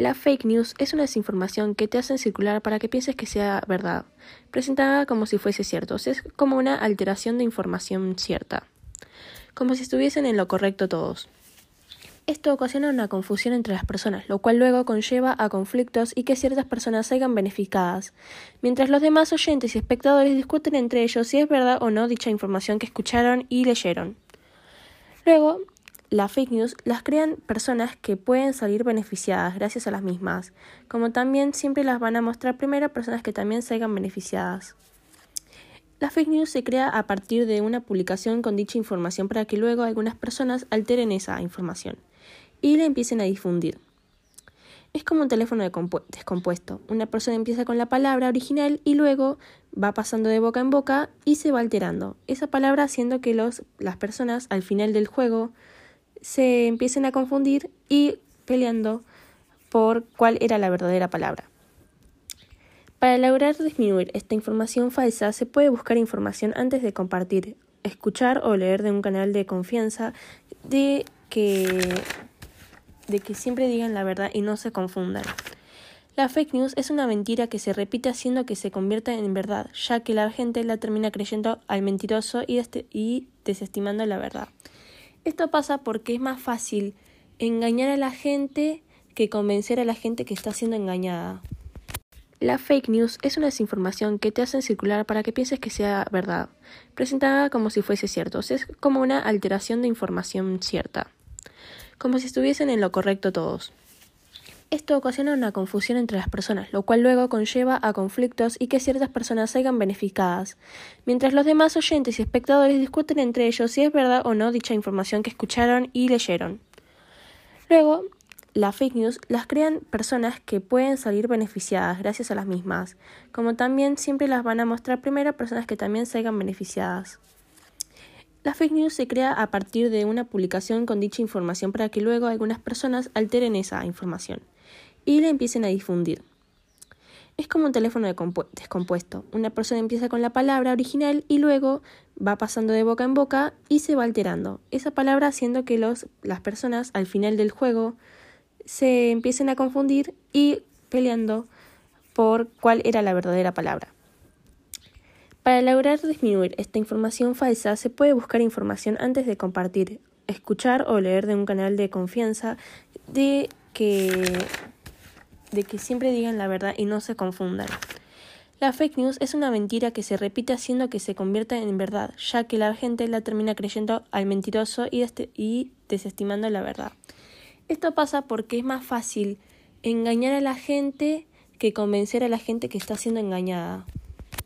La fake news es una desinformación que te hacen circular para que pienses que sea verdad, presentada como si fuese cierto, es como una alteración de información cierta, como si estuviesen en lo correcto todos. Esto ocasiona una confusión entre las personas, lo cual luego conlleva a conflictos y que ciertas personas salgan beneficiadas, mientras los demás oyentes y espectadores discuten entre ellos si es verdad o no dicha información que escucharon y leyeron. Luego, las fake news las crean personas que pueden salir beneficiadas gracias a las mismas, como también siempre las van a mostrar primero personas que también salgan beneficiadas. La fake news se crea a partir de una publicación con dicha información para que luego algunas personas alteren esa información y la empiecen a difundir. Es como un teléfono descompuesto. Una persona empieza con la palabra original y luego va pasando de boca en boca y se va alterando. Esa palabra haciendo que los, las personas al final del juego se empiecen a confundir y peleando por cuál era la verdadera palabra. Para lograr disminuir esta información falsa se puede buscar información antes de compartir, escuchar o leer de un canal de confianza de que, de que siempre digan la verdad y no se confundan. La fake news es una mentira que se repite haciendo que se convierta en verdad, ya que la gente la termina creyendo al mentiroso y, este, y desestimando la verdad. Esto pasa porque es más fácil engañar a la gente que convencer a la gente que está siendo engañada. La fake news es una desinformación que te hacen circular para que pienses que sea verdad, presentada como si fuese cierto, es como una alteración de información cierta, como si estuviesen en lo correcto todos. Esto ocasiona una confusión entre las personas, lo cual luego conlleva a conflictos y que ciertas personas salgan beneficiadas, mientras los demás oyentes y espectadores discuten entre ellos si es verdad o no dicha información que escucharon y leyeron. Luego, las fake news las crean personas que pueden salir beneficiadas gracias a las mismas, como también siempre las van a mostrar primero personas que también salgan beneficiadas. La fake news se crea a partir de una publicación con dicha información para que luego algunas personas alteren esa información y la empiecen a difundir. Es como un teléfono descompuesto. Una persona empieza con la palabra original y luego va pasando de boca en boca y se va alterando. Esa palabra haciendo que los, las personas al final del juego se empiecen a confundir y peleando por cuál era la verdadera palabra. Para lograr disminuir esta información falsa se puede buscar información antes de compartir, escuchar o leer de un canal de confianza de que de que siempre digan la verdad y no se confundan. La fake news es una mentira que se repite haciendo que se convierta en verdad, ya que la gente la termina creyendo al mentiroso y, y desestimando la verdad. Esto pasa porque es más fácil engañar a la gente que convencer a la gente que está siendo engañada.